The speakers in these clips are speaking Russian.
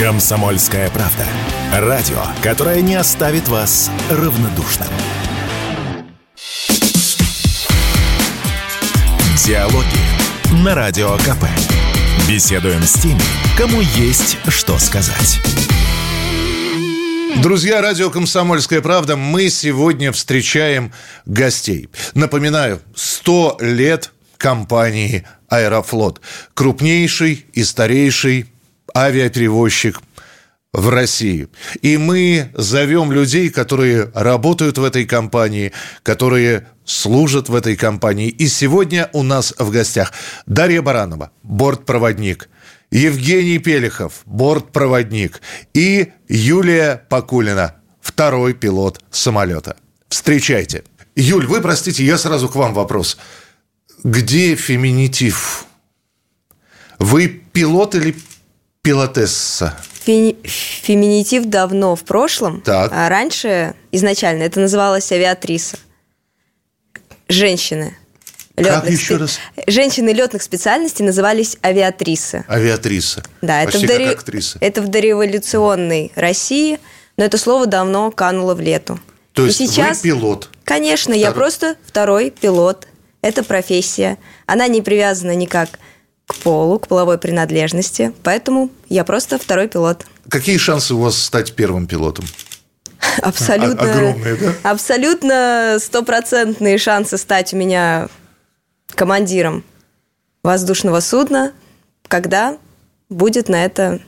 Комсомольская правда. Радио, которое не оставит вас равнодушным. Диалоги на Радио КП. Беседуем с теми, кому есть что сказать. Друзья, радио «Комсомольская правда», мы сегодня встречаем гостей. Напоминаю, 100 лет компании «Аэрофлот». Крупнейший и старейший авиаперевозчик в России. И мы зовем людей, которые работают в этой компании, которые служат в этой компании. И сегодня у нас в гостях Дарья Баранова, бортпроводник, Евгений Пелехов, бортпроводник и Юлия Покулина, второй пилот самолета. Встречайте. Юль, вы простите, я сразу к вам вопрос. Где феминитив? Вы пилот или пилотесса? Фи- феминитив давно в прошлом. Так. А раньше, изначально, это называлось авиатриса. Женщины. Как еще спе- раз? Женщины летных специальностей назывались авиатрисы. Авиатриса. Да, это в, дори- актриса. это в дореволюционной России, но это слово давно кануло в лету. То И есть сейчас, вы пилот. Конечно, я Второй- просто второй пилот. Это профессия. Она не привязана никак к полу, к половой принадлежности, поэтому я просто второй пилот. Какие шансы у вас стать первым пилотом? Абсолютно, О- огромные, да? абсолютно стопроцентные шансы стать у меня командиром воздушного судна, когда будет на это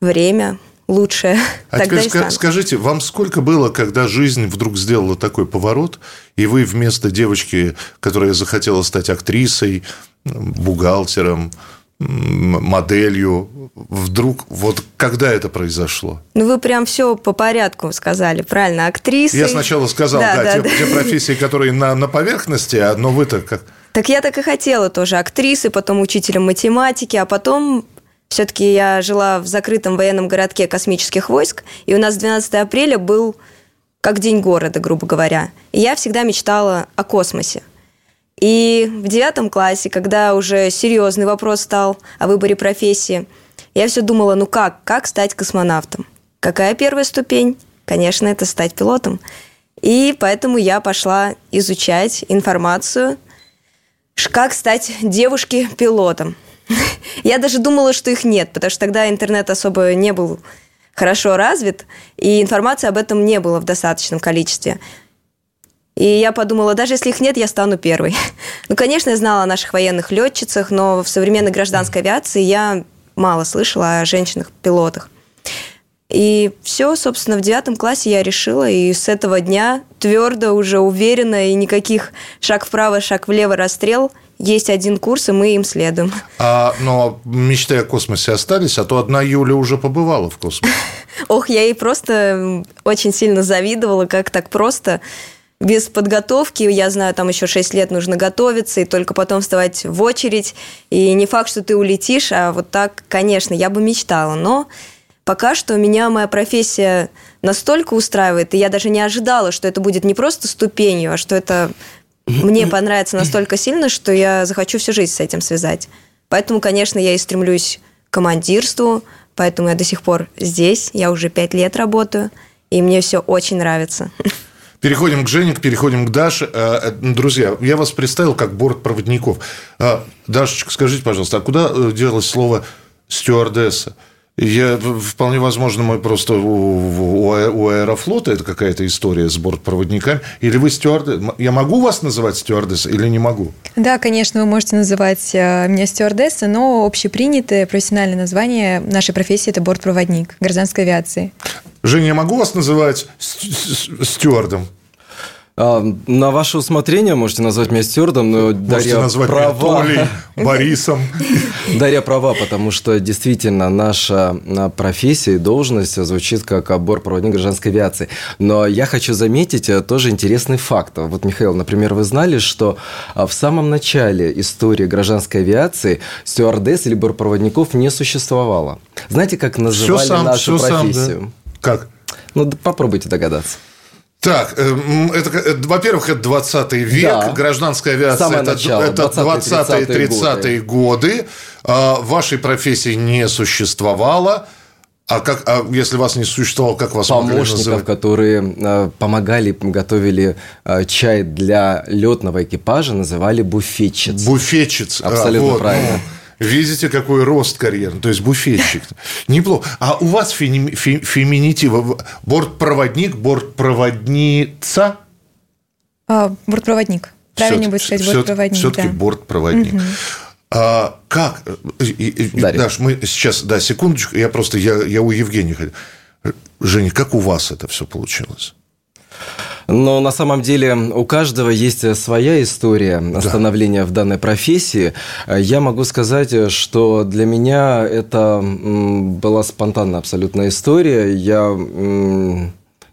время лучшее. А Тогда теперь ска- скажите, вам сколько было, когда жизнь вдруг сделала такой поворот, и вы вместо девочки, которая захотела стать актрисой, бухгалтером, моделью, вдруг вот когда это произошло? Ну, вы прям все по порядку сказали, правильно, актриса. Я сначала сказал, да, те, те профессии, которые на, на поверхности, а но вы-то как... Так я так и хотела тоже актрисы, потом учителем математики, а потом все-таки я жила в закрытом военном городке космических войск, и у нас 12 апреля был как день города, грубо говоря. И я всегда мечтала о космосе. И в девятом классе, когда уже серьезный вопрос стал о выборе профессии, я все думала, ну как, как стать космонавтом? Какая первая ступень? Конечно, это стать пилотом. И поэтому я пошла изучать информацию, как стать девушке-пилотом. Я даже думала, что их нет, потому что тогда интернет особо не был хорошо развит, и информации об этом не было в достаточном количестве. И я подумала, даже если их нет, я стану первой. Ну, конечно, я знала о наших военных летчицах, но в современной гражданской авиации я мало слышала о женщинах-пилотах. И все, собственно, в девятом классе я решила, и с этого дня твердо, уже уверенно, и никаких шаг вправо, шаг влево, расстрел. Есть один курс, и мы им следуем. А, но мечты о космосе остались, а то одна Юля уже побывала в космосе. Ох, я ей просто очень сильно завидовала, как так просто, без подготовки. Я знаю, там еще 6 лет нужно готовиться, и только потом вставать в очередь. И не факт, что ты улетишь, а вот так, конечно, я бы мечтала. Но пока что меня моя профессия настолько устраивает, и я даже не ожидала, что это будет не просто ступенью, а что это мне понравится настолько сильно, что я захочу всю жизнь с этим связать. Поэтому, конечно, я и стремлюсь к командирству, поэтому я до сих пор здесь, я уже пять лет работаю, и мне все очень нравится. Переходим к Жене, переходим к Даше. Э, э, Друзья, я вас представил как бортпроводников. Э, Дашечка, скажите, пожалуйста, а куда делось слово стюардесса? Я, вполне возможно, мы просто у, у, у Аэрофлота это какая-то история с бортпроводниками. Или вы стюардесса? Я могу вас называть стюардессой или не могу? Да, конечно, вы можете называть э, меня стюардесса, но общепринятое профессиональное название нашей профессии – это бортпроводник гражданской авиации. Женя, я могу вас называть ст- ст- стюардом? А, На ваше усмотрение можете назвать меня стюардом, но Можете Дарья назвать меня права. Толей, Борисом. Дарья права, потому что действительно наша а, профессия и должность звучит как бортпроводник гражданской авиации. Но я хочу заметить а, тоже интересный факт. Вот, Михаил, например, вы знали, что а, в самом начале истории гражданской авиации стюардесс или бортпроводников не существовало. Знаете, как Все называли сам, нашу все сам, профессию? да. Как? Ну, попробуйте догадаться. Так, эм, это, э, во-первых, это 20 век, Да. гражданская авиация Самое это, начало, это 20-е, 20-30-е годы. А, Вашей профессии не существовало. А как, а если вас не существовало, как вас могли Помощников, называть? которые э, помогали, готовили э, чай для летного экипажа, называли буфетчиц. Буфетчиц. А, Абсолютно вот, правильно. ну, видите, какой рост карьерный, то есть буфетчик. Неплохо. А у вас феми- фе- феминитива? Бортпроводник, бортпроводница? А, бортпроводник. Правильнее будет сказать бортпроводник. Все-таки да. бортпроводник. А, как? Дарья. Даш, мы сейчас, да, секундочку, я просто, я, я у Евгения хотел. Женя, как у вас это все получилось? Но на самом деле у каждого есть своя история становления в данной профессии. Я могу сказать, что для меня это была спонтанная абсолютная история. Я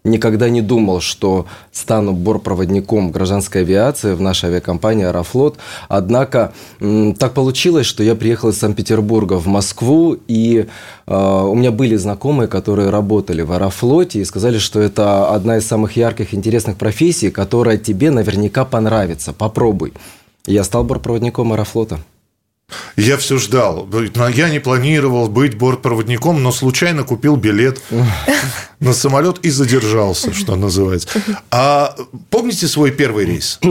никогда не думал, что стану бортпроводником гражданской авиации в нашей авиакомпании «Аэрофлот». Однако так получилось, что я приехал из Санкт-Петербурга в Москву, и э, у меня были знакомые, которые работали в «Аэрофлоте» и сказали, что это одна из самых ярких, интересных профессий, которая тебе наверняка понравится. Попробуй. Я стал бортпроводником «Аэрофлота». Я все ждал. Но Я не планировал быть бортпроводником, но случайно купил билет на самолет и задержался, что называется. А помните свой первый рейс?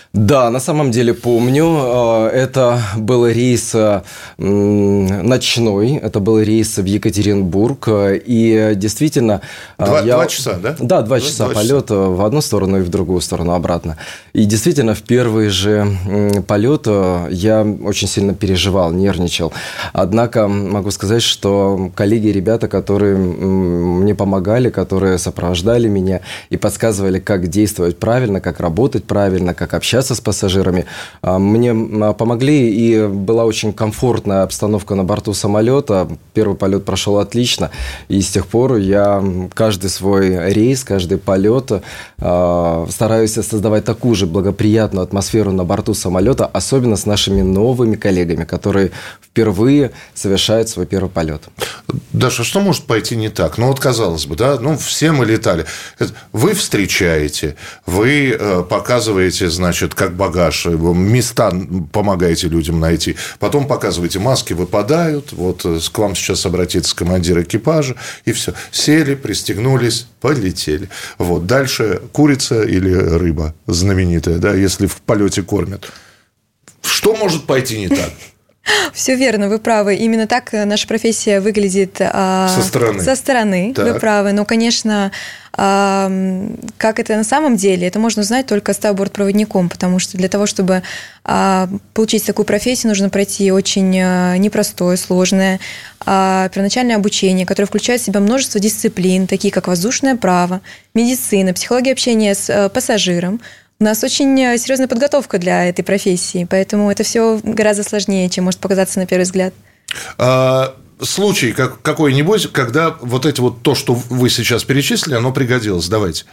Да, на самом деле помню. Э, Это был рейс э, ночной, это был рейс в Екатеринбург. э, И действительно... Два- я- два часа, да? Да, два Два- часа два часа. полета в одну сторону и в другую сторону обратно. И действительно, в первый же полет я очень сильно переживал, нервничал. Однако могу сказать, что коллеги, ребята, которые мне помогали, которые сопровождали меня и подсказывали, как действовать правильно, как работать правильно, как общаться с пассажирами, а, мне м, помогли, и была очень комфортная обстановка на борту самолета. Первый полет прошел отлично, и с тех пор я каждый свой рейс, каждый полет а, стараюсь создавать такую же благоприятную атмосферу на борту самолета, особенно с нашими новыми коллегами, которые впервые совершают свой первый полет. Даша, что может пойти не так? Ну, вот казалось бы, да, ну, все мы летали. Вы встречаете, вы э, показываете, значит, как багаж, места помогаете людям найти, потом показываете, маски выпадают, вот э, к вам сейчас обратится командир экипажа, и все. Сели, пристегнулись, полетели. Вот. Дальше курица или рыба знаменитая, да, если в полете кормят. Что может пойти не так? Все верно, вы правы. Именно так э, наша профессия выглядит а, Со стороны. Со стороны, Так. вы правы. Но, конечно, а, как это на самом деле, это можно узнать только став бортпроводником, потому что для того, чтобы а, получить такую профессию, нужно пройти очень а, непростое, сложное первоначальное обучение, которое включает в себя множество дисциплин, такие как воздушное право, медицина, психология общения с э, пассажиром. У нас очень э, серьезная подготовка для этой профессии, поэтому это все гораздо сложнее, чем может показаться на первый взгляд. А, случай как, какой-нибудь, когда вот эти вот то, что вы сейчас перечислили, оно пригодилось. Давайте.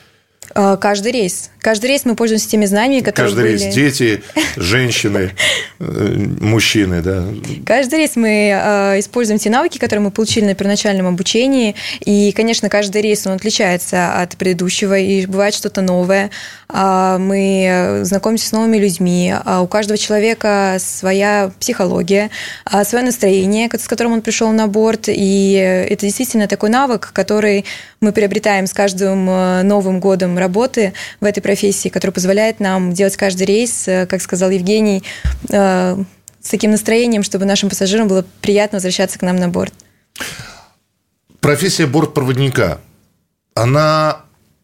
А, Каждый рейс. Каждый рейс мы пользуемся теми знаниями, которые Каждый были... рейс. Дети, женщины, э, мужчины, да. Каждый рейс мы э, используем те навыки, которые мы получили на первоначальном обучении. И, конечно, каждый рейс он отличается от предыдущего, и бывает что-то новое. А, Мы э, знакомимся с новыми людьми. А У каждого человека своя психология, а, свое настроение, с которым он пришел на борт. И э, это действительно такой навык, который мы приобретаем с каждым э, новым годом работы в этой профессии, который позволяет нам делать каждый рейс, э, как сказал Евгений, э, с таким настроением, чтобы нашим пассажирам было приятно возвращаться к нам на борт. Профессия бортпроводника, она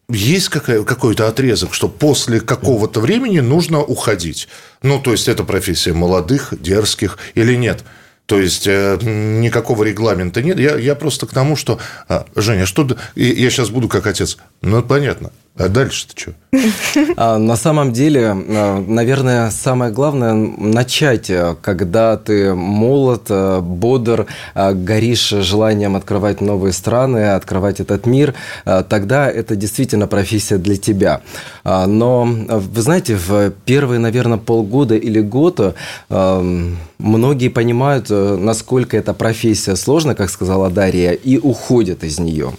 есть какой-то отрезок, что после какого-то времени нужно уходить? Ну, то есть, это профессия молодых, дерзких или нет? То есть, э, никакого регламента нет. Я, я просто к тому, что... а, Женя, что... Я сейчас буду как отец. Ну, понятно. А дальше-то что? А, На самом деле, а, наверное, самое главное начать, а, когда ты молод, бодр, горишь желанием открывать новые страны, открывать этот мир, тогда это действительно профессия для тебя. Но, вы знаете, в первые, наверное, полгода или год многие понимают, насколько эта профессия сложна, как сказала Дарья, и уходят из нее.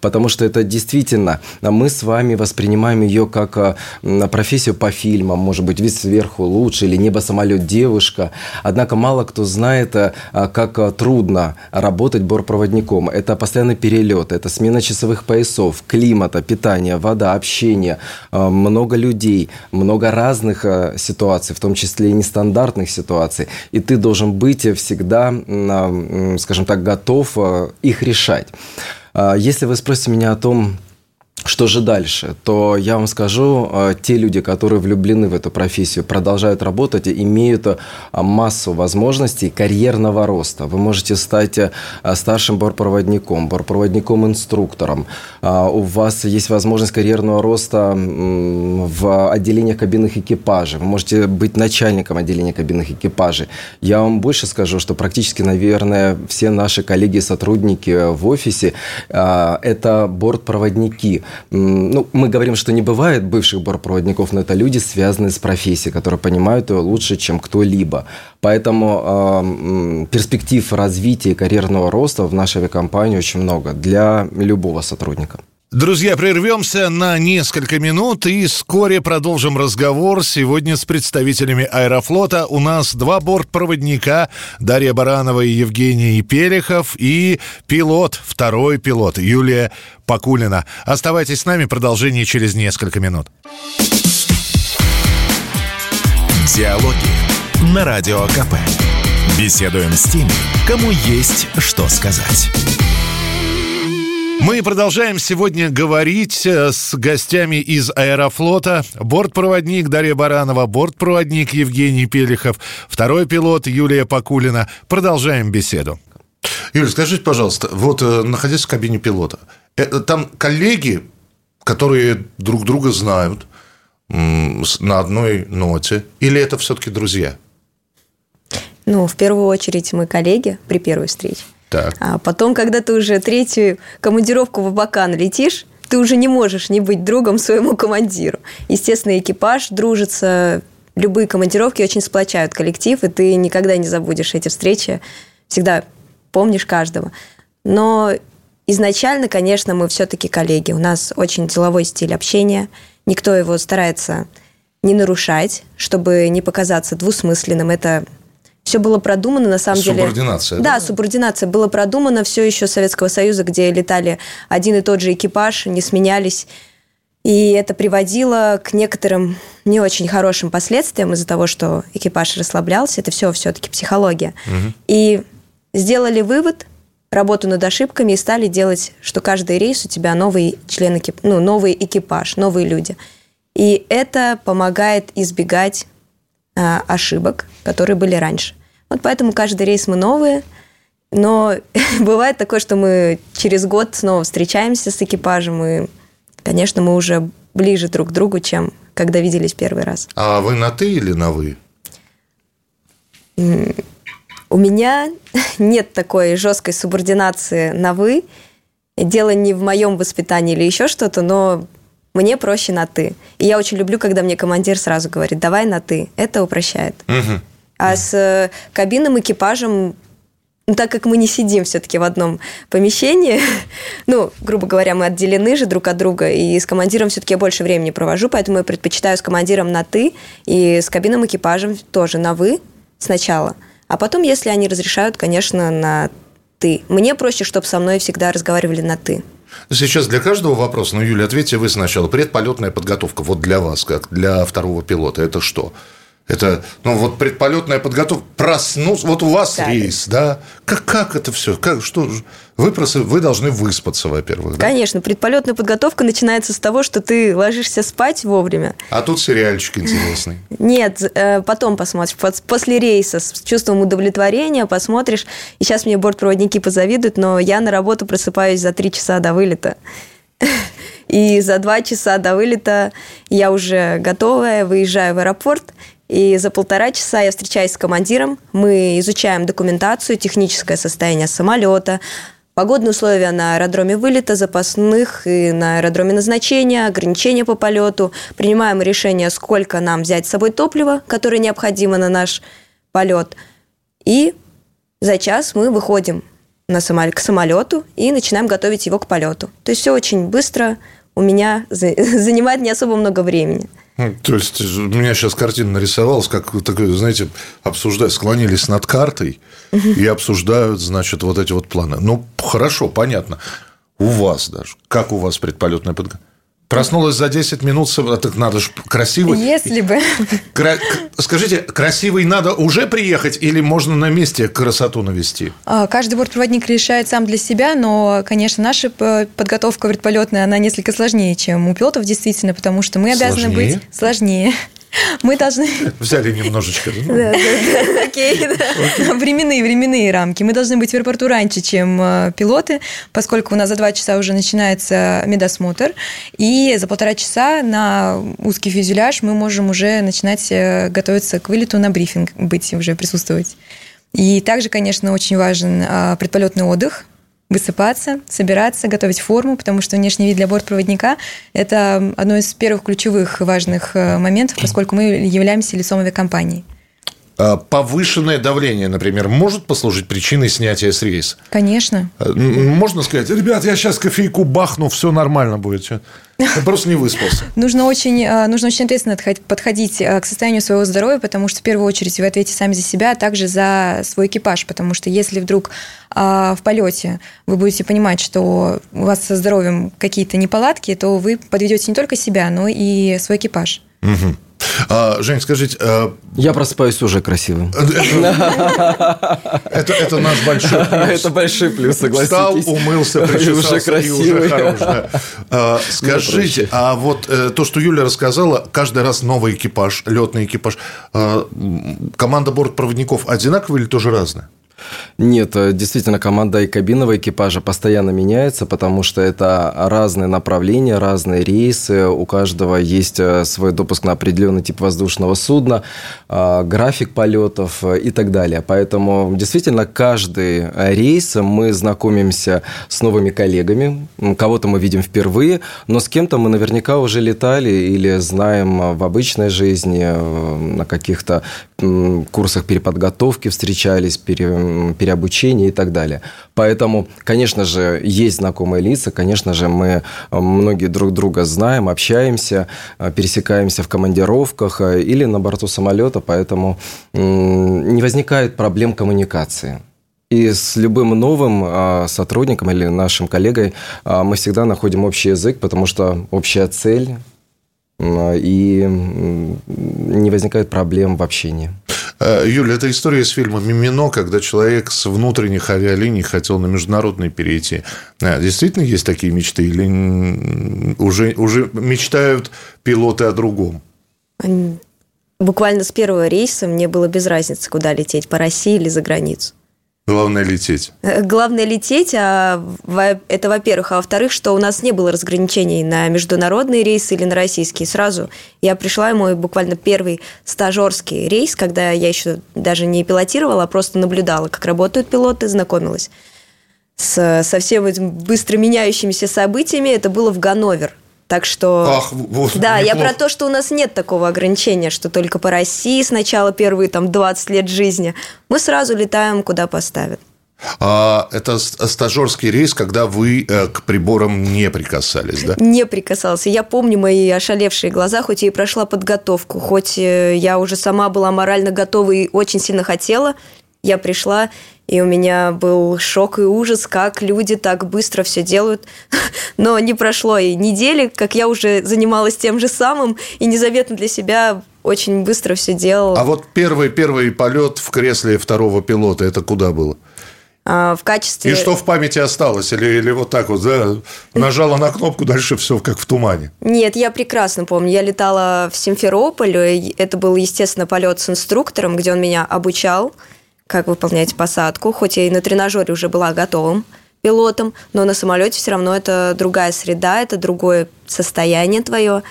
Потому что это действительно, мы с вами воспринимаем ее как а, профессию по фильмам, может быть, вид сверху лучше, или небо, самолет, девушка. Однако мало кто знает, а, как трудно работать бортпроводником. Это постоянный перелет, это смена часовых поясов, климата, питания, вода, общение, много людей, много разных ситуаций, в том числе и нестандартных ситуаций. И ты должен быть всегда, скажем так, готов их решать. А, если вы спросите меня о том, что же дальше? То я вам скажу, э, те люди, которые влюблены в эту профессию, продолжают работать и имеют э, массу возможностей карьерного роста. Вы можете стать э, старшим бортпроводником, бортпроводником-инструктором. А, у вас есть возможность карьерного роста в отделениях кабинных экипажей. Вы можете быть начальником отделения кабинных экипажей. Я вам больше скажу, что практически, наверное, все наши коллеги и сотрудники в офисе – это бортпроводники – ну, мы говорим, что не бывает бывших бортпроводников, но это люди, связанные с профессией, которые понимают ее лучше, чем кто-либо. Поэтому э, перспектив развития карьерного роста в нашей авиакомпании очень много для любого сотрудника. Друзья, прервемся на несколько минут и вскоре продолжим разговор. Сегодня с представителями Аэрофлота у нас два бортпроводника Дарья Баранова и Евгений Пелехов и пилот, второй пилот Юлия Покулина. Оставайтесь с нами, продолжение через несколько минут. Диалоги на Радио КП. Беседуем с теми, кому есть что сказать. Мы продолжаем сегодня говорить э, с гостями из Аэрофлота. Бортпроводник Дарья Баранова, бортпроводник Евгений Пелехов, второй пилот Юлия Покулина. Продолжаем беседу. Юлия, скажите, пожалуйста, вот э, находясь в кабине пилота, это, там коллеги, которые друг друга знают на одной ноте, или это все-таки друзья? Ну, в первую очередь мы коллеги при первой встрече. Так. А потом, когда ты уже третью командировку в Абакан летишь, ты уже не можешь не быть другом своему командиру. Естественно, экипаж дружится, любые командировки очень сплочают коллектив, и ты никогда не забудешь эти встречи, всегда помнишь каждого. Но изначально, конечно, мы все-таки коллеги. У нас очень деловой стиль общения, никто его старается не нарушать, чтобы не показаться двусмысленным. Это все было продумано, на самом субординация, деле. Субординация, да? Да, субординация. Было продумано все еще Советского Союза, где летали один и тот же экипаж, не сменялись. И это приводило к некоторым не очень хорошим последствиям из-за того, что экипаж расслаблялся. Это все все-таки психология. Угу. И сделали вывод, работу над ошибками и стали делать, что каждый рейс у тебя новый член экип... ну, новый экипаж, новые люди. И это помогает избегать ошибок, которые были раньше. Вот поэтому каждый рейс мы новые, но бывает такое, что мы через год снова встречаемся с экипажем, и, конечно, мы уже ближе друг к другу, чем когда виделись первый раз. А вы на «ты» или на «вы»? У меня нет такой жесткой субординации на «вы». Дело не в моем воспитании или еще что-то, но мне проще на «ты». И я очень люблю, когда мне командир сразу говорит, давай на «ты». Это упрощает. Угу. А с э, кабинным экипажем ну, так как мы не сидим все-таки в одном помещении, ну, грубо говоря, мы отделены же друг от друга, и с командиром все-таки я больше времени провожу, поэтому я предпочитаю с командиром на «ты», и с кабинным экипажем тоже на «вы» сначала. А потом, если они разрешают, конечно, на «ты». Мне проще, чтобы со мной всегда разговаривали на «ты». Сейчас для каждого вопроса, ну, Юля, ответьте вы сначала. Предполетная подготовка, вот для вас, как для второго пилота, это что? Это, ну, вот предполетная подготовка, проснуться, вот у вас да, рейс, да? Как, как это все? Как, что, вы, просто, вы должны выспаться, во-первых. Да? Конечно, предполетная подготовка начинается с того, что ты ложишься спать вовремя. А тут сериальчик интересный. Нет, э, потом посмотришь. После рейса с чувством удовлетворения посмотришь. И сейчас мне бортпроводники позавидуют, но я на работу просыпаюсь за три часа до вылета. И за два часа до вылета я уже готовая, выезжаю в аэропорт – и за полтора часа я встречаюсь с командиром, мы изучаем документацию, техническое состояние самолета, погодные условия на аэродроме вылета, запасных и на аэродроме назначения, ограничения по полету, принимаем решение, сколько нам взять с собой топлива, которое необходимо на наш полет. И за час мы выходим на самолет, к самолету и начинаем готовить его к полету. То есть все очень быстро, у меня занимает не особо много времени. То есть, у меня сейчас картина нарисовалась, как такое, знаете, обсуждают, склонились над картой и обсуждают, значит, вот эти вот планы. Ну, хорошо, понятно. У вас даже. Как у вас предполетная подготовка? Проснулась за 10 минут, а так надо же красивый. Если бы. Кра... Скажите, красивый надо уже приехать или можно на месте красоту навести? А, каждый бортпроводник решает сам для себя, но, конечно, наша подготовка предполетная, она несколько сложнее, чем у пилотов, действительно, потому что мы обязаны сложнее? быть сложнее. Мы должны... Взяли немножечко. Да, да, да, окей, да. Временные, временные рамки. Мы должны быть в аэропорту раньше, чем э, пилоты, поскольку у нас за два часа уже начинается медосмотр, и за полтора часа на узкий фюзеляж мы можем уже начинать э, готовиться к вылету на брифинг, быть уже присутствовать. И также, конечно, очень важен э, предполетный отдых, высыпаться, собираться, готовить форму, потому что внешний вид для бортпроводника – это одно из первых ключевых важных э, моментов, поскольку мы являемся лицом авиакомпании. А повышенное давление, например, может послужить причиной снятия с рейса? Конечно. А, можно сказать, ребят, я сейчас кофейку бахну, все нормально будет. Я просто не выспался. Нужно очень, а, нужно очень ответственно подходить а, к состоянию своего здоровья, потому что в первую очередь вы ответите сами за себя, а также за свой экипаж, потому что если вдруг в полете вы будете понимать, что у вас со здоровьем какие-то неполадки, то вы подведете не только себя, но и свой экипаж. Угу. А, Жень, скажите... А... Я просыпаюсь уже красивым. Это, это наш большой плюс. Это большой плюс, согласитесь. Встал, умылся, причесался уже красивый. и уже хорош. Да. А, скажите, а вот э, то, что Юля рассказала, каждый раз новый экипаж, летный экипаж. А, команда бортпроводников одинаковая или тоже разная? Нет, э, действительно, команда и кабинного экипажа постоянно меняется, потому что это разные направления, разные рейсы, у каждого есть э, свой допуск на определенный тип воздушного судна, э, график полетов и так далее. Поэтому действительно каждый рейс мы знакомимся с новыми коллегами, кого-то мы видим впервые, но с кем-то мы наверняка уже летали или знаем в обычной жизни, на каких-то курсах переподготовки встречались, пере переобучение и так далее. Поэтому, конечно же, есть знакомые лица, конечно же, мы э, многие друг друга знаем, общаемся, э, пересекаемся в командировках э, или на борту самолета, поэтому не возникает проблем коммуникации. И с любым новым сотрудником или нашим коллегой мы всегда находим общий язык, потому что общая цель и не возникает проблем в общении. Э, Юля, это история из фильма «Мимино», когда человек с внутренних авиалиний хотел на международные перейти. А, действительно есть такие мечты? Или уже, уже мечтают пилоты о другом? Буквально с первого рейса мне было без разницы, куда лететь, по России или за границу. Главное лететь. Э, главное лететь, а это во-первых. А во-вторых, что у нас не было разграничений на международные рейсы или на российские. Сразу я пришла, и мой буквально первый стажерский рейс, когда я еще даже не пилотировала, а просто наблюдала, как работают пилоты, знакомилась с, со всеми быстро меняющимися событиями. Это было в Ганновер. Так что... Ах, вот, да, неплохо. я про то, что у нас нет такого ограничения, что только по России сначала первые там 20 лет жизни. Мы сразу летаем, куда поставят. А это стажерский рейс, когда вы э, к приборам не прикасались, да? Не прикасался. Я помню мои ошалевшие глаза, хоть я и прошла подготовку, хоть э, я уже сама была морально готова и очень сильно хотела, я пришла, и у меня был шок и ужас, как люди так быстро все делают. Но не прошло и недели, как я уже занималась тем же самым, и незаветно для себя очень быстро все делала. А вот первый первый полет в кресле второго пилота, это куда было? А, в качестве... И что в памяти осталось? Или, или вот так вот, да, нажала на кнопку, дальше все как в тумане? Нет, я прекрасно помню. Я летала в Симферополь. Это был, естественно, полет с инструктором, где он меня обучал как выполнять посадку, хоть я и на тренажере уже была готовым пилотом, но на самолете все равно это другая среда, это другое состояние твое.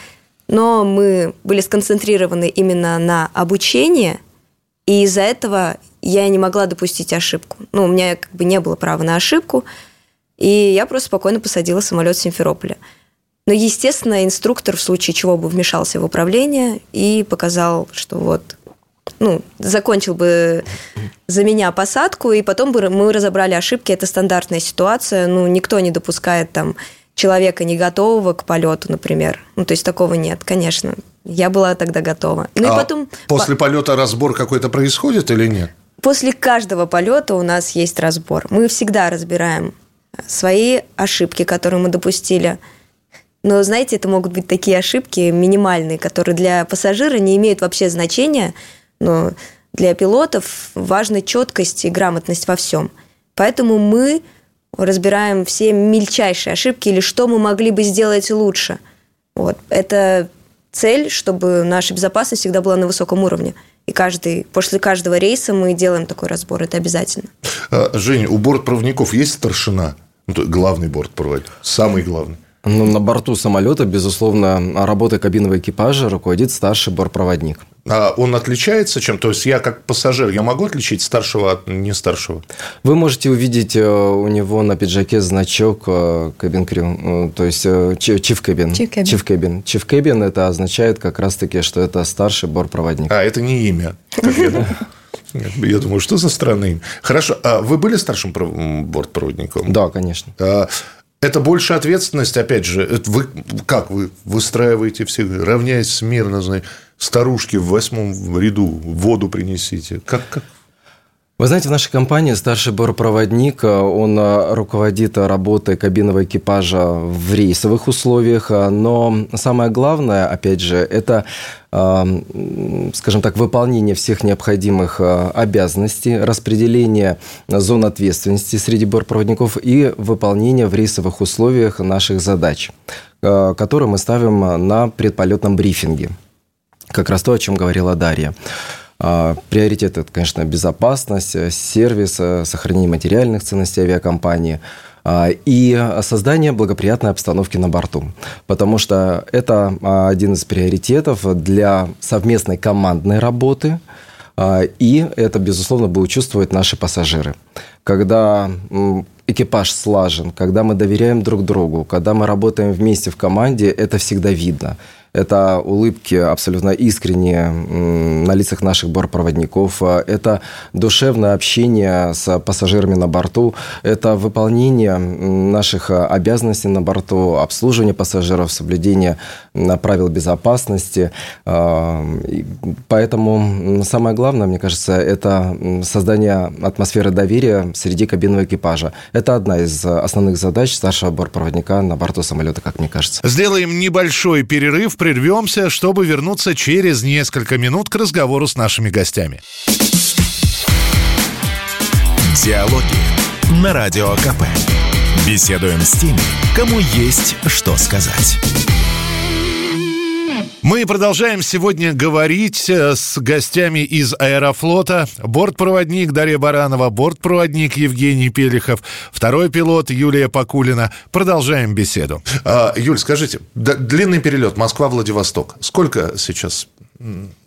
Но мы были сконцентрированы именно на обучении, и из-за этого я не могла допустить ошибку. Ну, у меня как бы не было права на ошибку, и я просто спокойно посадила самолет в Симферополе. Но, естественно, инструктор в случае чего бы вмешался в управление и показал, что вот ну, закончил бы за меня посадку, и потом бы мы разобрали ошибки. Это стандартная ситуация. Ну, никто не допускает там человека не готового к полету, например. Ну, то есть такого нет, конечно. Я была тогда готова. Ну, а и потом... После полета разбор какой-то происходит или нет? После каждого полета у нас есть разбор. Мы всегда разбираем свои ошибки, которые мы допустили. Но, знаете, это могут быть такие ошибки минимальные, которые для пассажира не имеют вообще значения, но для пилотов важна четкость и грамотность во всем. Поэтому мы разбираем все мельчайшие ошибки или что мы могли бы сделать лучше. Вот. Это цель, чтобы наша безопасность всегда была на высоком уровне. И каждый, после каждого рейса мы делаем такой разбор, это обязательно. А, Женя, у бортпроводников есть старшина? Ну, главный бортпроводник, самый главный. Ну, на борту самолета, безусловно, работой кабинного экипажа руководит старший бортпроводник. А он отличается чем? То есть я как пассажир, я могу отличить старшего от не старшего? Вы можете увидеть э, у него на пиджаке значок кабин крю, то есть чиф кабин. Чиф кабин. Чиф кабин это означает как раз-таки, что это старший бортпроводник. А, это не имя. Я думаю, что за странное имя. Хорошо, а вы были старшим бортпроводником? Да, конечно. Это больше ответственность, опять же. Это вы как вы выстраиваете все, равняясь смирно, знаете, старушки в восьмом ряду воду принесите. Как, как? Вы знаете, в нашей компании старший бортпроводник, он руководит работой кабинного экипажа в рейсовых условиях, но самое главное, опять же, это скажем так, выполнение всех необходимых обязанностей, распределение зон ответственности среди бортпроводников и выполнение в рейсовых условиях наших задач, которые мы ставим на предполетном брифинге. Как раз то, о чем говорила Дарья. Приоритет – это, конечно, безопасность, сервис, сохранение материальных ценностей авиакомпании – а, и создание благоприятной обстановки на борту. Потому что это а, один из приоритетов для совместной командной работы, а, и это, безусловно, будут чувствовать наши пассажиры. Когда экипаж слажен, когда мы доверяем друг другу, когда мы работаем вместе в команде, это всегда видно. Это улыбки абсолютно искренние на лицах наших бортпроводников. Это душевное общение с пассажирами на борту. Это выполнение наших обязанностей на борту, обслуживание пассажиров, соблюдение правил безопасности. А, поэтому самое главное, мне кажется, это создание атмосферы доверия среди кабинного экипажа. Это одна из основных задач старшего бортпроводника на борту самолета, как мне кажется. Сделаем небольшой перерыв прервемся, чтобы вернуться через несколько минут к разговору с нашими гостями. Диалоги на Радио КП. Беседуем с теми, кому есть что сказать. Мы продолжаем сегодня говорить э, с гостями из Аэрофлота. Бортпроводник Дарья Баранова, бортпроводник Евгений Пелихов, второй пилот Юлия Покулина. Продолжаем беседу. А, Юль, скажите, длинный перелет Москва-Владивосток. Сколько сейчас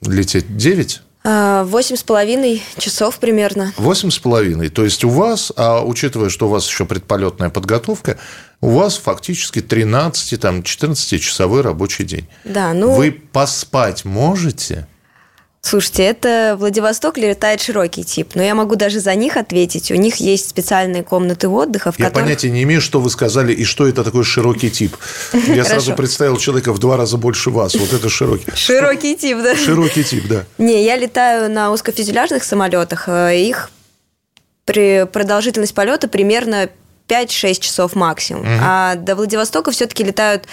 лететь? Девять? А, восемь с половиной часов примерно. Восемь с половиной. То есть у вас, а учитывая, что у вас еще предполетная подготовка, у вас фактически 13, там, 14-часовой рабочий день. Да, ну... Вы поспать можете? Слушайте, это Владивосток летает широкий тип, но я могу даже за них ответить. У них есть специальные комнаты отдыха, в я которых... понятия не имею, что вы сказали и что это такой широкий тип. Я сразу представил человека в два раза больше вас. Вот это широкий. Широкий тип, да. Широкий тип, да. Не, я летаю на узкофюзеляжных самолетах. Э, их при продолжительность полета примерно 5-6 часов максимум. Угу. А до Владивостока все-таки летают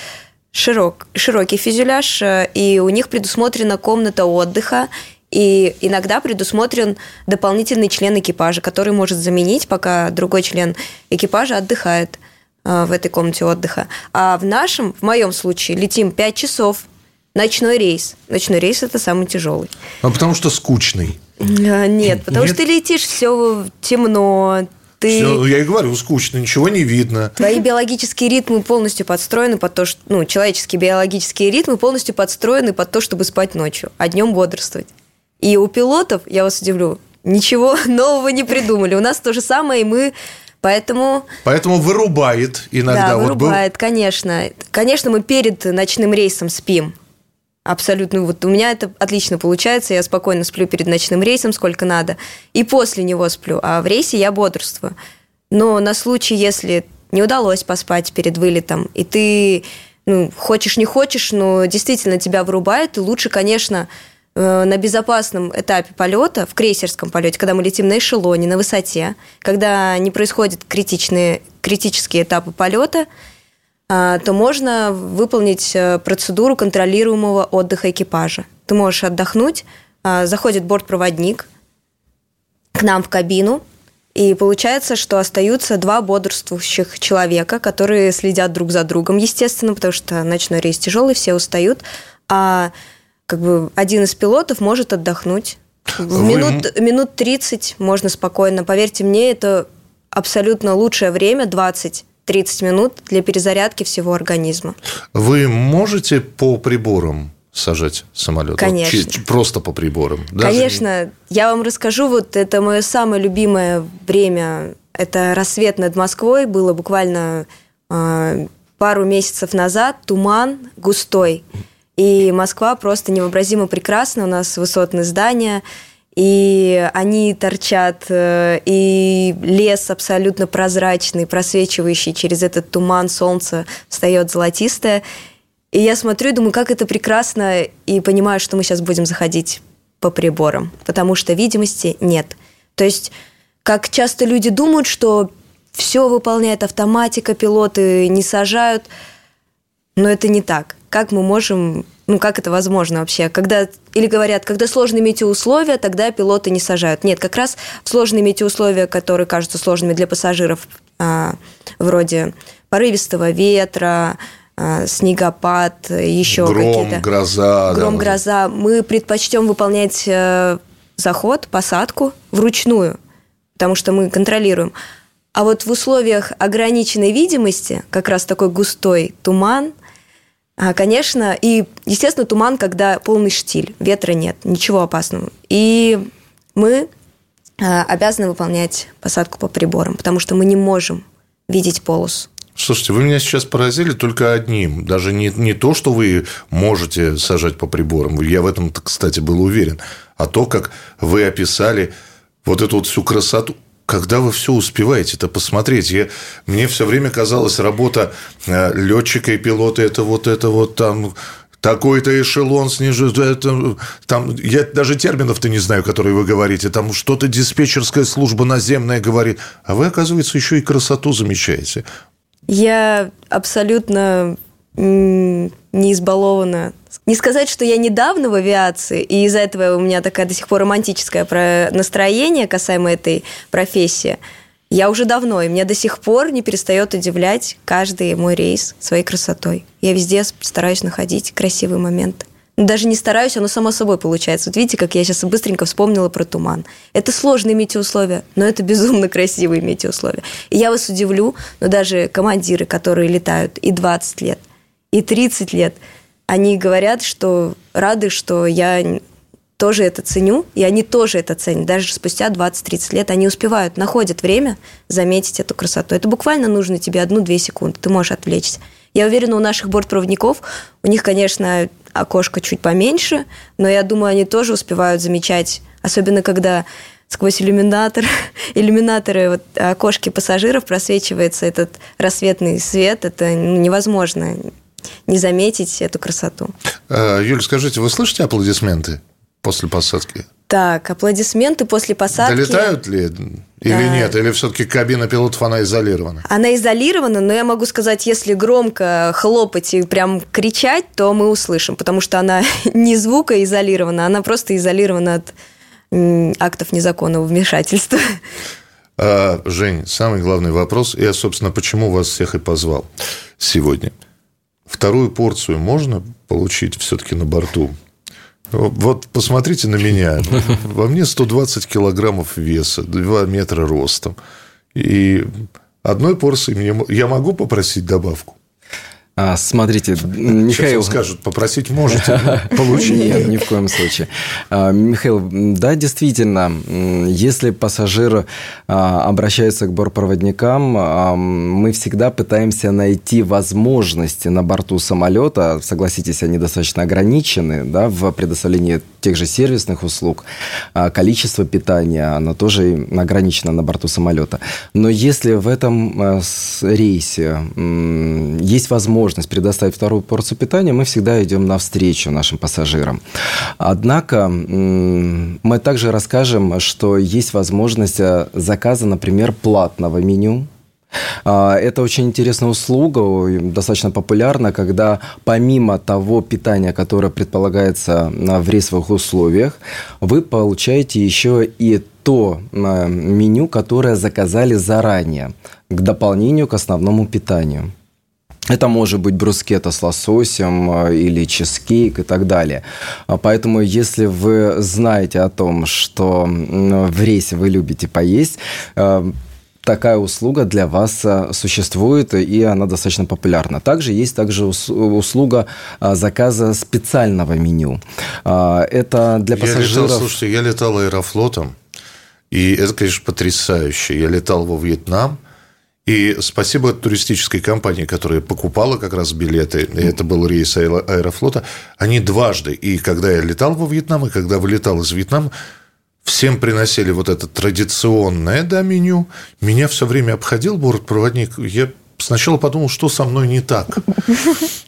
широк, широкий фюзеляж, э, и у них предусмотрена комната отдыха, и иногда предусмотрен дополнительный член экипажа, который может заменить, пока другой член экипажа отдыхает э, в этой комнате отдыха. А в нашем, в моем случае, летим 5 часов, ночной рейс. Ночной рейс это самый тяжелый. А потому что скучный. А, нет, потому Нет? что ты летишь, все темно, ты... Все, я и говорю, скучно, ничего не видно. Твои биологические ритмы полностью подстроены под то, что... Ну, человеческие биологические ритмы полностью подстроены под то, чтобы спать ночью, а днем бодрствовать. И у пилотов, я вас удивлю, ничего нового не придумали. У нас то же самое, и мы Поэтому... Поэтому вырубает иногда. Да, вырубает, вот был... конечно. Конечно, мы перед ночным рейсом спим. Абсолютно. Вот у меня это отлично получается. Я спокойно сплю перед ночным рейсом, сколько надо. И после него сплю. А в рейсе я бодрствую. Но на случай, если не удалось поспать перед вылетом, и ты ну, хочешь не хочешь, но действительно тебя вырубает, и лучше, конечно, э, на безопасном этапе полета, в крейсерском полете, когда мы летим на эшелоне, на высоте, когда не происходят критичные, критические этапы полета, то можно выполнить э, процедуру контролируемого отдыха экипажа. Ты можешь отдохнуть, а, заходит бортпроводник к нам в кабину, и получается, что остаются два бодрствующих человека, которые следят друг за другом, естественно, потому что ночной рейс тяжелый, все устают, а как бы один из пилотов может отдохнуть. В Вы... минут, минут 30 можно спокойно. Поверьте мне, это абсолютно лучшее время, 20 30 минут для перезарядки всего организма. Вы можете по приборам сажать самолет? Конечно. Вот, просто по приборам? Даже Конечно. Не... Я вам расскажу, вот это мое самое любимое время. Это рассвет над Москвой. Было буквально э, пару месяцев назад. Туман густой. И Москва просто невообразимо прекрасна. У нас высотные здания и они торчат, э, и лес абсолютно прозрачный, просвечивающий через этот туман, солнце встает золотистое. И я смотрю и думаю, как это прекрасно, и понимаю, что мы сейчас будем заходить по приборам, потому что видимости нет. То есть, как часто люди думают, что все выполняет автоматика, пилоты не сажают, но это не так. Как мы можем ну, как это возможно вообще? Когда, или говорят, когда сложные метеоусловия, тогда пилоты не сажают. Нет, как раз в сложные метеоусловия, которые кажутся сложными для пассажиров, а, вроде порывистого ветра, а, снегопад, еще Гром, какие-то... гроза. Гром, да, гроза. Мы предпочтем выполнять э, заход, посадку вручную, потому что мы контролируем. А вот в условиях ограниченной видимости, как раз такой густой туман – а, конечно, и, естественно, туман, когда полный штиль, ветра нет, ничего опасного. И мы а, обязаны выполнять посадку по приборам, потому что мы не можем видеть полосу. Слушайте, вы меня сейчас поразили только одним. Даже не, не то, что вы можете сажать по приборам. Я в этом, кстати, был уверен. А то, как вы описали вот эту вот всю красоту когда вы все успеваете это посмотреть? Я, мне все время казалось, работа э, летчика и пилота это вот это вот там такой-то эшелон снижает, это, там, я даже терминов-то не знаю, которые вы говорите, там что-то диспетчерская служба наземная говорит, а вы, оказывается, еще и красоту замечаете. Я абсолютно не избалована. Не сказать, что я недавно в авиации, и из-за этого у меня такая до сих пор романтическое настроение касаемо этой профессии. Я уже давно, и меня до сих пор не перестает удивлять каждый мой рейс своей красотой. Я везде стараюсь находить красивый момент. Даже не стараюсь, оно само собой получается. Вот видите, как я сейчас быстренько вспомнила про туман. Это сложные метеоусловия, но это безумно красивые метеоусловия. И я вас удивлю, но даже командиры, которые летают и 20 лет – и 30 лет, они говорят, что рады, что я тоже это ценю, и они тоже это ценят. Даже спустя 20-30 лет они успевают, находят время заметить эту красоту. Это буквально нужно тебе одну-две секунды, ты можешь отвлечься. Я уверена, у наших бортпроводников, у них, конечно, окошко чуть поменьше, но я думаю, они тоже успевают замечать, особенно когда сквозь иллюминатор, иллюминаторы вот, окошки пассажиров просвечивается этот рассветный свет, это невозможно не заметить эту красоту. А, Юль, скажите, вы слышите аплодисменты после посадки? Так, аплодисменты после посадки. Долетают ли или а... нет? Или все-таки кабина пилотов, она изолирована? Она изолирована, но я могу сказать, если громко хлопать и прям кричать, то мы услышим, потому что она не звукоизолирована, она просто изолирована от актов незаконного вмешательства. А, Жень, самый главный вопрос, я, собственно, почему вас всех и позвал сегодня – вторую порцию можно получить все-таки на борту? Вот посмотрите на меня. Во мне 120 килограммов веса, 2 метра ростом. И одной порции мне... Я могу попросить добавку? А, смотрите, Михаил... Сейчас скажут, попросить можете, получить. Нет, ни в коем случае. А, Михаил, да, действительно, если пассажир а, обращается к бортпроводникам, а, мы всегда пытаемся найти возможности на борту самолета, согласитесь, они достаточно ограничены, да, в предоставлении тех же сервисных услуг, количество питания, оно тоже ограничено на борту самолета. Но если в этом рейсе есть возможность предоставить вторую порцию питания, мы всегда идем навстречу нашим пассажирам. Однако мы также расскажем, что есть возможность э, заказа, например, платного меню, а, это очень интересная услуга, достаточно популярна, когда помимо того питания, которое предполагается в рейсовых условиях, вы получаете еще и то э, меню, которое заказали заранее, к дополнению к основному питанию. Это может быть брускета с лососем или чизкейк и так далее. А поэтому, если вы знаете о том, что в рейсе вы любите поесть, такая услуга для вас э, существует, и она достаточно популярна. Также есть также услуга заказа специального меню. Это для пассажиров... Я летал, слушайте, я летал аэрофлотом, и это, конечно, потрясающе. Я летал во Вьетнам, и спасибо туристической компании, которая покупала как раз билеты, и это был рейс Аэрофлота, они дважды, и когда я летал во Вьетнам, и когда вылетал из Вьетнама, всем приносили вот это традиционное да, меню. Меня все время обходил бортпроводник. Я сначала подумал, что со мной не так.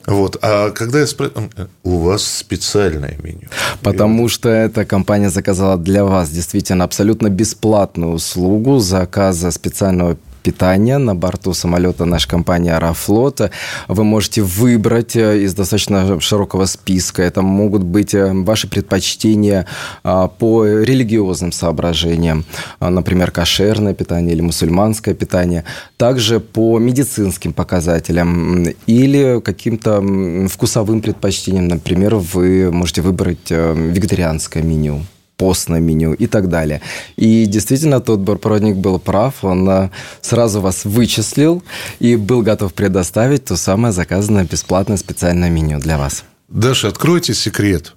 Вот. А когда я спросил, у вас специальное меню. Потому что эта компания заказала для вас действительно абсолютно бесплатную услугу заказа специального питания на борту самолета нашей компании «Аэрофлот». Вы можете выбрать э, из достаточно широкого списка. Это могут быть э, ваши предпочтения а, по религиозным соображениям, а, например, кошерное питание или мусульманское питание. Также по медицинским показателям или каким-то вкусовым предпочтениям. Например, вы можете выбрать э, вегетарианское меню постное меню и так далее. И действительно, тот бортпроводник был прав, он э, сразу вас вычислил и был готов предоставить то самое заказанное бесплатное специальное меню для вас. Даша, откройте секрет.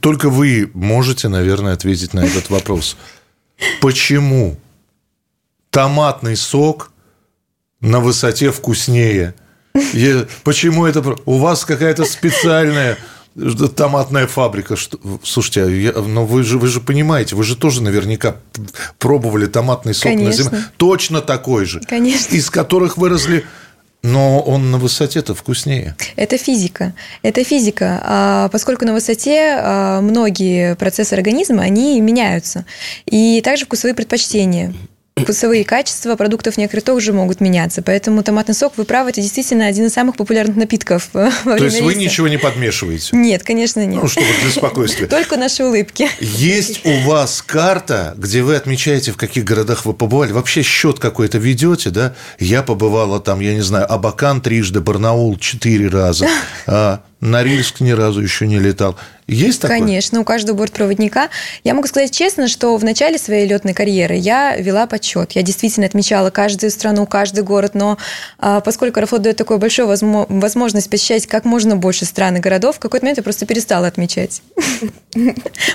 Только вы можете, наверное, ответить на этот вопрос. Почему томатный сок на высоте вкуснее? Почему это... У вас какая-то специальная томатная фабрика. Что... Слушайте, а я... но вы же, вы же понимаете, вы же тоже наверняка пробовали томатный сок Конечно. на земле. Точно такой же. Конечно. Из которых выросли но он на высоте-то вкуснее. Это физика. Это физика. А поскольку на высоте а, многие процессы организма, они меняются. И также вкусовые предпочтения вкусовые качества продуктов некоторых тоже могут меняться. Поэтому томатный сок, вы правы, это действительно один из самых популярных напитков время То есть вы ничего не подмешиваете? Нет, конечно, нет. Ну, чтобы для спокойствия. Только наши улыбки. Есть у вас карта, где вы отмечаете, в каких городах вы побывали? Вообще счет какой-то ведете, да? Я побывала там, я не знаю, Абакан трижды, Барнаул четыре раза, а Норильск ни разу еще не летал. Есть такое? Конечно, у каждого бортпроводника. Я могу сказать честно, что в начале своей летной карьеры я вела подсчет. Я действительно отмечала каждую страну, каждый город, но а, поскольку Аэрофлот дает такую большую возможность посещать как можно больше стран и городов, в какой-то момент я просто перестала отмечать.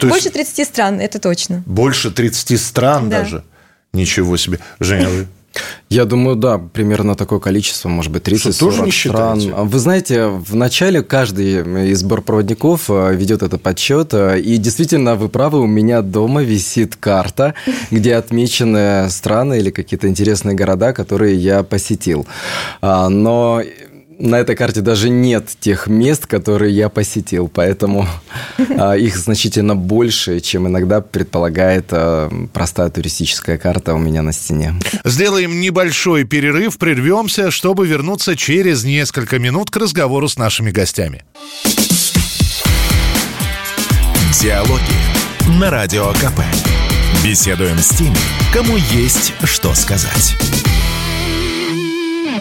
Больше 30 стран, это точно. Больше 30 стран даже? Ничего себе. Женя, вы я думаю, да, примерно такое количество, может быть, 30-40 стран. Вы знаете, в начале каждый из бортпроводников э, ведет этот подсчет, э, и действительно, вы правы, у меня дома висит карта, где отмечены страны или какие-то интересные города, которые я посетил. А, но на этой карте даже нет тех мест, которые я посетил, поэтому а, их значительно больше, чем иногда предполагает а, простая туристическая карта у меня на стене. Сделаем небольшой перерыв, прервемся, чтобы вернуться через несколько минут к разговору с нашими гостями. Диалоги на Радио КП. Беседуем с теми, кому есть что сказать.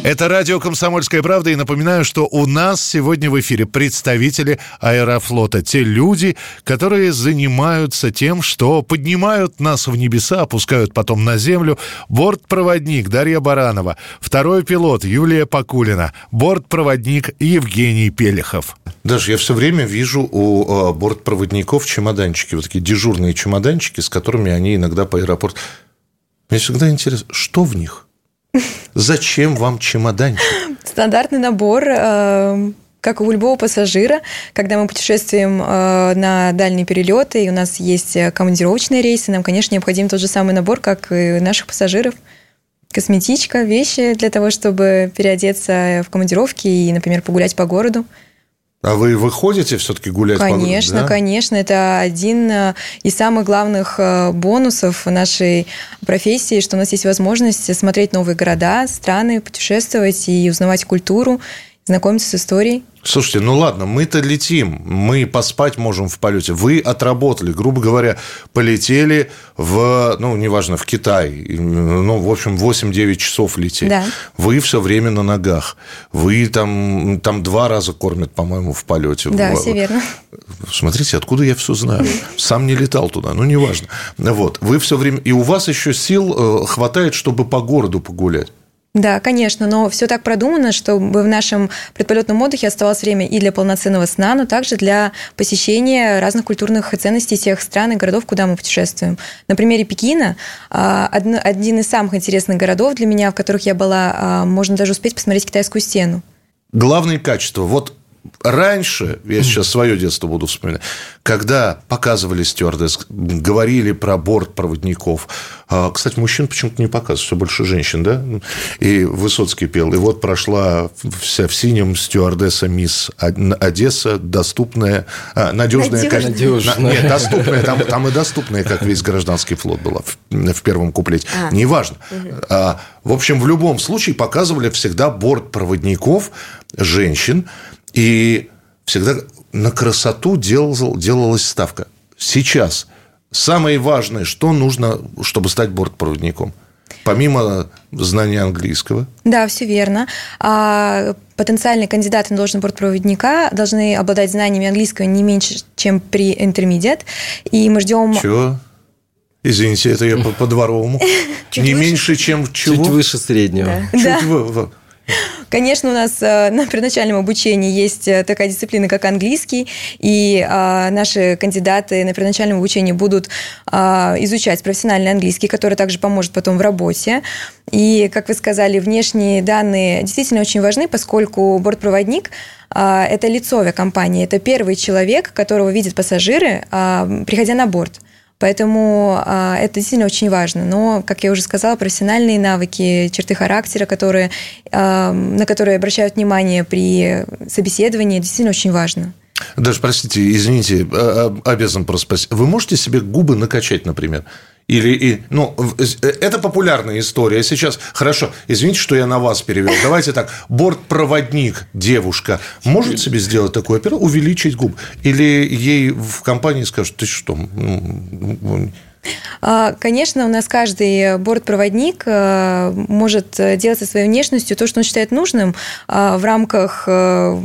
Это радио «Комсомольская правда». И напоминаю, что у нас сегодня в эфире представители аэрофлота. Те люди, которые занимаются тем, что поднимают нас в небеса, опускают потом на землю. Бортпроводник Дарья Баранова. Второй пилот Юлия Покулина. Бортпроводник Евгений Пелехов. Даже я все время вижу у э, бортпроводников чемоданчики. Вот такие дежурные чемоданчики, с которыми они иногда по аэропорту... Мне всегда интересно, что в них? Зачем вам чемоданчик? Стандартный набор э, как у любого пассажира, когда мы путешествуем э, на дальние перелеты, и у нас есть командировочные рейсы, нам, конечно, необходим тот же самый набор, как и наших пассажиров. Косметичка, вещи для того, чтобы переодеться в командировке и, например, погулять по городу. А вы выходите все-таки гулять Конечно, по да? конечно. Это один э, из самых главных э, бонусов нашей профессии, что у нас есть возможность смотреть новые города, страны, путешествовать и узнавать культуру, знакомиться с историей. Слушайте, ну ладно, мы-то летим, мы поспать можем в полете. Вы отработали, грубо говоря, полетели в, ну, неважно, в Китай. Ну, в общем, 8-9 часов летели. Да. Вы все время на ногах. Вы там, там два раза кормят, по-моему, в полете. Да, все верно. Смотрите, откуда я все знаю. Сам не летал туда, ну, неважно. Вот, вы все время... И у вас еще сил э, хватает, чтобы по городу погулять. Да, конечно, но все так продумано, чтобы в нашем предполетном отдыхе оставалось время и для полноценного сна, но также для посещения разных культурных ценностей тех стран и городов, куда мы путешествуем. На примере Пекина, а, один из самых интересных городов для меня, в которых я была, а, можно даже успеть посмотреть китайскую стену. Главные качества. Вот раньше, я сейчас свое детство буду вспоминать, когда показывали стюардесс, говорили про борт проводников. А, кстати, мужчин почему-то не показывают, все больше женщин, да? И Высоцкий пел. И вот прошла вся в синем стюардесса мисс Одесса, доступная, а, надежная. Надежная. Нет, доступная. Там, там и доступная, как весь гражданский флот была в, в первом куплете. А. Неважно. Угу. А, в общем, в любом случае показывали всегда борт проводников, женщин, и всегда на красоту делал, делалась ставка. Сейчас самое важное, что нужно, чтобы стать бортпроводником? Помимо знания английского. Да, все верно. А потенциальные кандидаты на должность бортпроводника должны обладать знаниями английского не меньше, чем при интермедиат. И мы ждем... Чего? Извините, это я по-дворовому. Не меньше, чем чего? Чуть выше среднего. Чуть выше. Конечно, у нас э, на первоначальном обучении есть э, такая дисциплина, как английский, и а, наши кандидаты на первоначальном обучении будут а, изучать профессиональный английский, который также поможет потом в работе. И, как вы сказали, внешние данные действительно очень важны, поскольку бортпроводник а, это лицо авиакомпании, это первый человек, которого видят пассажиры, приходя на борт. Поэтому а, это действительно очень важно. Но, как я уже сказала, профессиональные навыки, черты характера, которые, а, на которые обращают внимание при собеседовании, действительно очень важно. Даже, простите, извините, а, а, обязан просто спросить. Вы можете себе губы накачать, например? Или, и, ну, э, это популярная история. Сейчас, хорошо, извините, что я на вас перевел. Давайте так, бортпроводник, девушка, может себе сделать такую операцию, увеличить губы? Или ей в компании скажут, ты что? Ну, а, конечно, у нас каждый бортпроводник э, может делать со своей внешностью то, что он считает нужным в рамках э,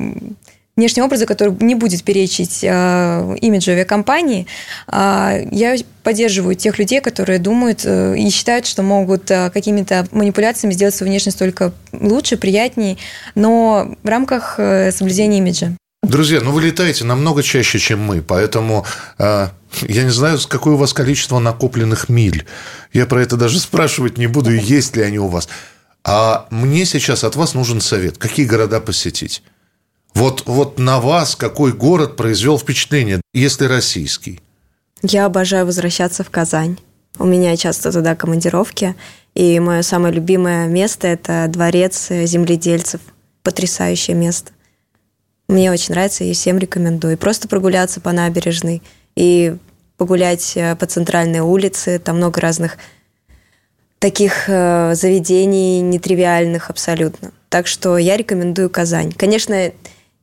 внешнего образа, который не будет перечить э, имиджу авиакомпании. Э, я поддерживаю тех людей, которые думают э, и считают, что могут э, какими-то манипуляциями сделать свою внешность только лучше, приятнее, но в рамках э, соблюдения имиджа. Друзья, ну вы летаете намного чаще, чем мы, поэтому э, я не знаю, какое у вас количество накопленных миль. Я про это даже спрашивать не буду, есть ли они у вас. А мне сейчас от вас нужен совет. Какие города посетить? Вот, вот на вас какой город произвел впечатление, если российский? Я обожаю возвращаться в Казань. У меня часто туда командировки. И мое самое любимое место – это дворец земледельцев. Потрясающее место. Мне очень нравится и всем рекомендую. Просто прогуляться по набережной и погулять э, по центральной улице. Там много разных таких э, заведений нетривиальных абсолютно. Так что я рекомендую Казань. Конечно,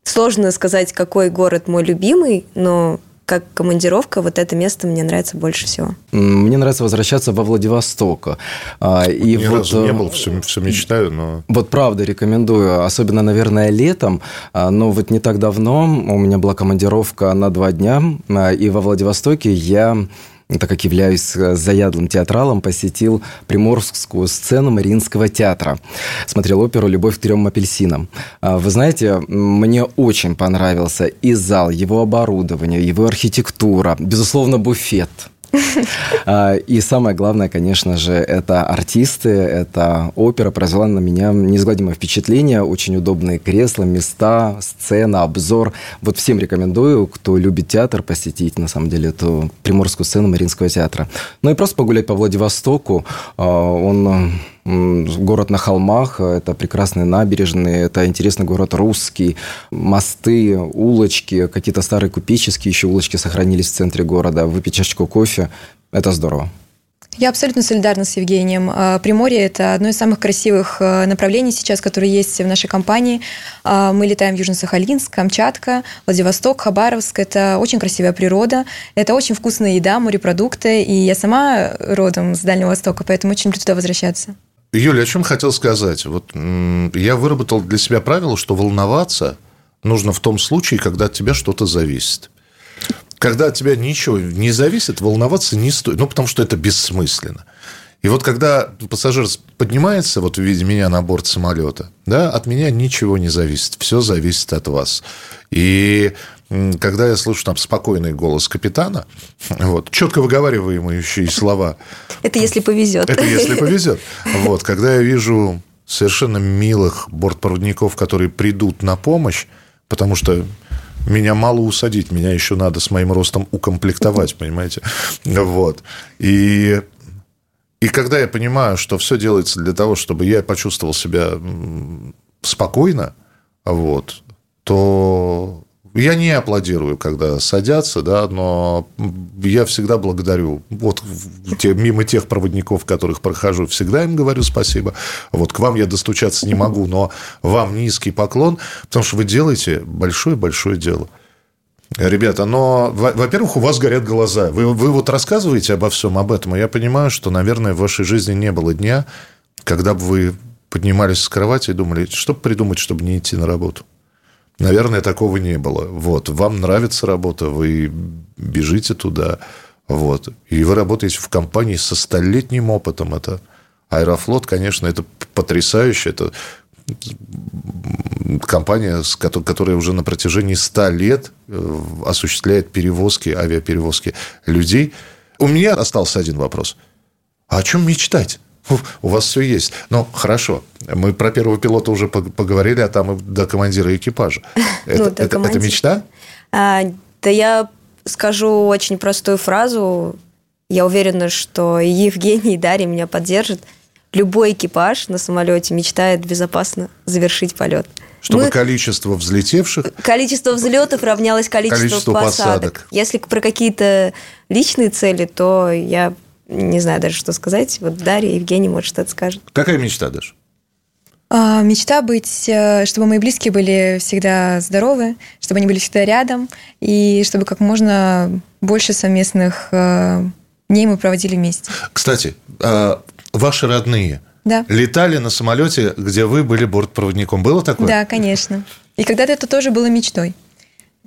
Сложно сказать, какой город мой любимый, но как командировка, вот это место мне нравится больше всего. Мне нравится возвращаться во Владивосток. А, и Ни вот, разу не был, все, все мечтаю, но... Вот правда рекомендую, особенно, наверное, летом. А, но вот не так давно у меня была командировка на два дня, а, и во Владивостоке я так как являюсь э, заядлым театралом, посетил приморскую сцену Мариинского театра. Смотрел оперу «Любовь к трем апельсинам». А, вы знаете, мне очень понравился и зал, его оборудование, его архитектура, безусловно, буфет – и самое главное, конечно же, это артисты, это опера произвела на меня неизгладимое впечатление, очень удобные кресла, места, сцена, обзор. Вот всем рекомендую, кто любит театр, посетить, на самом деле, эту приморскую сцену Мариинского театра. Ну и просто погулять по Владивостоку. А, он город на холмах, это прекрасные набережные, это интересный город русский, мосты, улочки, какие-то старые купеческие еще улочки сохранились в центре города, выпить чашечку кофе, это здорово. Я абсолютно солидарна с Евгением. А, Приморье – это одно из самых красивых а, направлений сейчас, которые есть в нашей компании. А, мы летаем в Южно-Сахалинск, Камчатка, Владивосток, Хабаровск. Это очень красивая природа, это очень вкусная еда, морепродукты. И я сама родом с Дальнего Востока, поэтому очень люблю туда возвращаться. Юля, о чем хотел сказать? Вот я выработал для себя правило, что волноваться нужно в том случае, когда от тебя что-то зависит. Когда от тебя ничего не зависит, волноваться не стоит. Ну, потому что это бессмысленно. И вот когда пассажир поднимается, вот в виде меня на борт самолета, да, от меня ничего не зависит. Все зависит от вас. И когда я слышу там спокойный голос капитана, вот, четко выговариваемые слова. Это если повезет. Это если повезет. Вот, когда я вижу совершенно милых бортпроводников, которые придут на помощь, потому что меня мало усадить, меня еще надо с моим ростом укомплектовать, понимаете? Вот. И, и когда я понимаю, что все делается для того, чтобы я почувствовал себя спокойно, вот, то я не аплодирую, когда садятся, да, но я всегда благодарю. Вот те, мимо тех проводников, которых прохожу, всегда им говорю спасибо. Вот к вам я достучаться не могу, но вам низкий поклон, потому что вы делаете большое-большое дело. Ребята, но, во-первых, у вас горят глаза. Вы, вы вот рассказываете обо всем об этом, и я понимаю, что, наверное, в вашей жизни не было дня, когда бы вы поднимались с кровати и думали, что придумать, чтобы не идти на работу. Наверное, такого не было. Вот. Вам нравится работа, вы бежите туда. Вот. И вы работаете в компании со столетним опытом. Это Аэрофлот, конечно, это потрясающе. Это компания, которая уже на протяжении 100 лет э, осуществляет перевозки, авиаперевозки людей. У меня остался один вопрос. А о чем мечтать? У вас все есть. Ну, хорошо. Мы про первого пилота уже поговорили, а там и до командира экипажа. Это, ну, это, это мечта? А, да я скажу очень простую фразу. Я уверена, что и Евгений, и Дарья меня поддержат. Любой экипаж на самолете мечтает безопасно завершить полет. Чтобы Мы... количество взлетевших... Количество взлетов равнялось количеству количество посадок. посадок. Если про какие-то личные цели, то я не знаю даже, что сказать. Вот Дарья, Евгений, может, что-то скажет. Какая мечта, Даша? А, мечта быть, э, чтобы мои близкие были всегда здоровы, чтобы они были всегда рядом, и чтобы как можно больше совместных э, дней мы проводили вместе. Кстати, а, ваши родные да. летали на самолете, где вы были бортпроводником. Было такое? Да, конечно. И когда-то это тоже было мечтой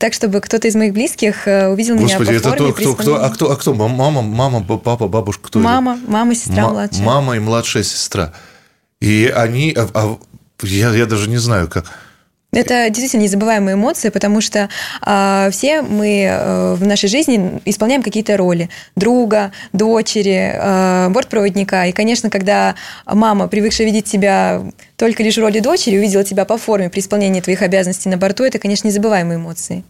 так, чтобы кто-то из моих близких э, увидел Господи, меня по это форме, то, кто, кто, а кто, а кто? Мама, мама, папа, бабушка, кто Мама, это? мама, сестра М- младшая. Мама и младшая сестра. И они, а, а, я, я даже не знаю, как это действительно незабываемые эмоции, потому что э, все мы э, в нашей жизни исполняем какие-то роли друга, дочери, э, бортпроводника. И, конечно, когда мама, привыкшая видеть тебя только лишь в роли дочери, увидела тебя по форме при исполнении твоих обязанностей на борту, это, конечно, незабываемые эмоции.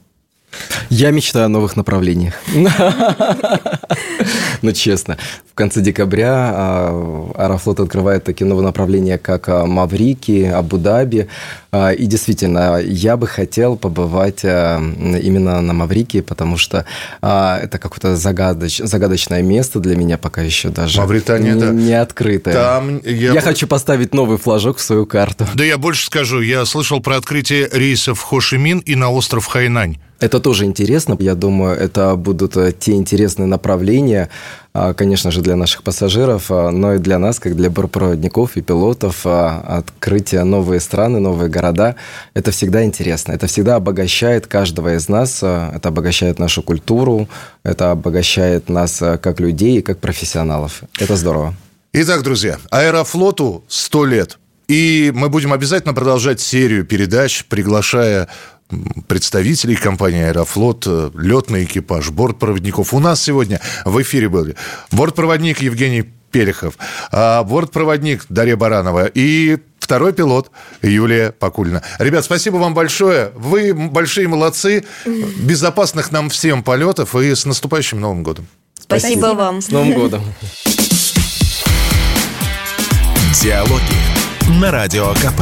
Я мечтаю о новых направлениях. ну честно. В конце декабря а, Аэрофлот открывает такие новые направления, как а, Маврики, Абу-Даби. А, и действительно, я бы хотел побывать именно на Маврике, потому что это какое-то загадач, загадочное место для меня пока еще даже Мавритания, не, да. не открытое. Там я... я хочу поставить новый флажок в свою карту. Да я больше скажу, я слышал про открытие рейсов в Хошимин и на остров Хайнань. Это тоже интересно. Я думаю, это будут э, те интересные направления, а, конечно же, для наших пассажиров, а, но и для нас, как для бортпроводников и пилотов. А, открытие новые страны, новые города – это всегда интересно. Это всегда обогащает каждого из нас. Это обогащает нашу культуру, это обогащает нас как людей и как профессионалов. Это здорово. Итак, друзья, Аэрофлоту 100 лет. И мы будем обязательно продолжать серию передач, приглашая представителей компании «Аэрофлот», э, летный экипаж, бортпроводников. У нас сегодня в эфире были бортпроводник Евгений Пелехов, а бортпроводник Дарья Баранова и второй пилот Юлия Покульна. Ребят, спасибо вам большое. Вы большие молодцы. Безопасных нам всем полетов и с наступающим Новым годом. Спасибо, спасибо. вам. С Новым годом. Диалоги на Радио КП.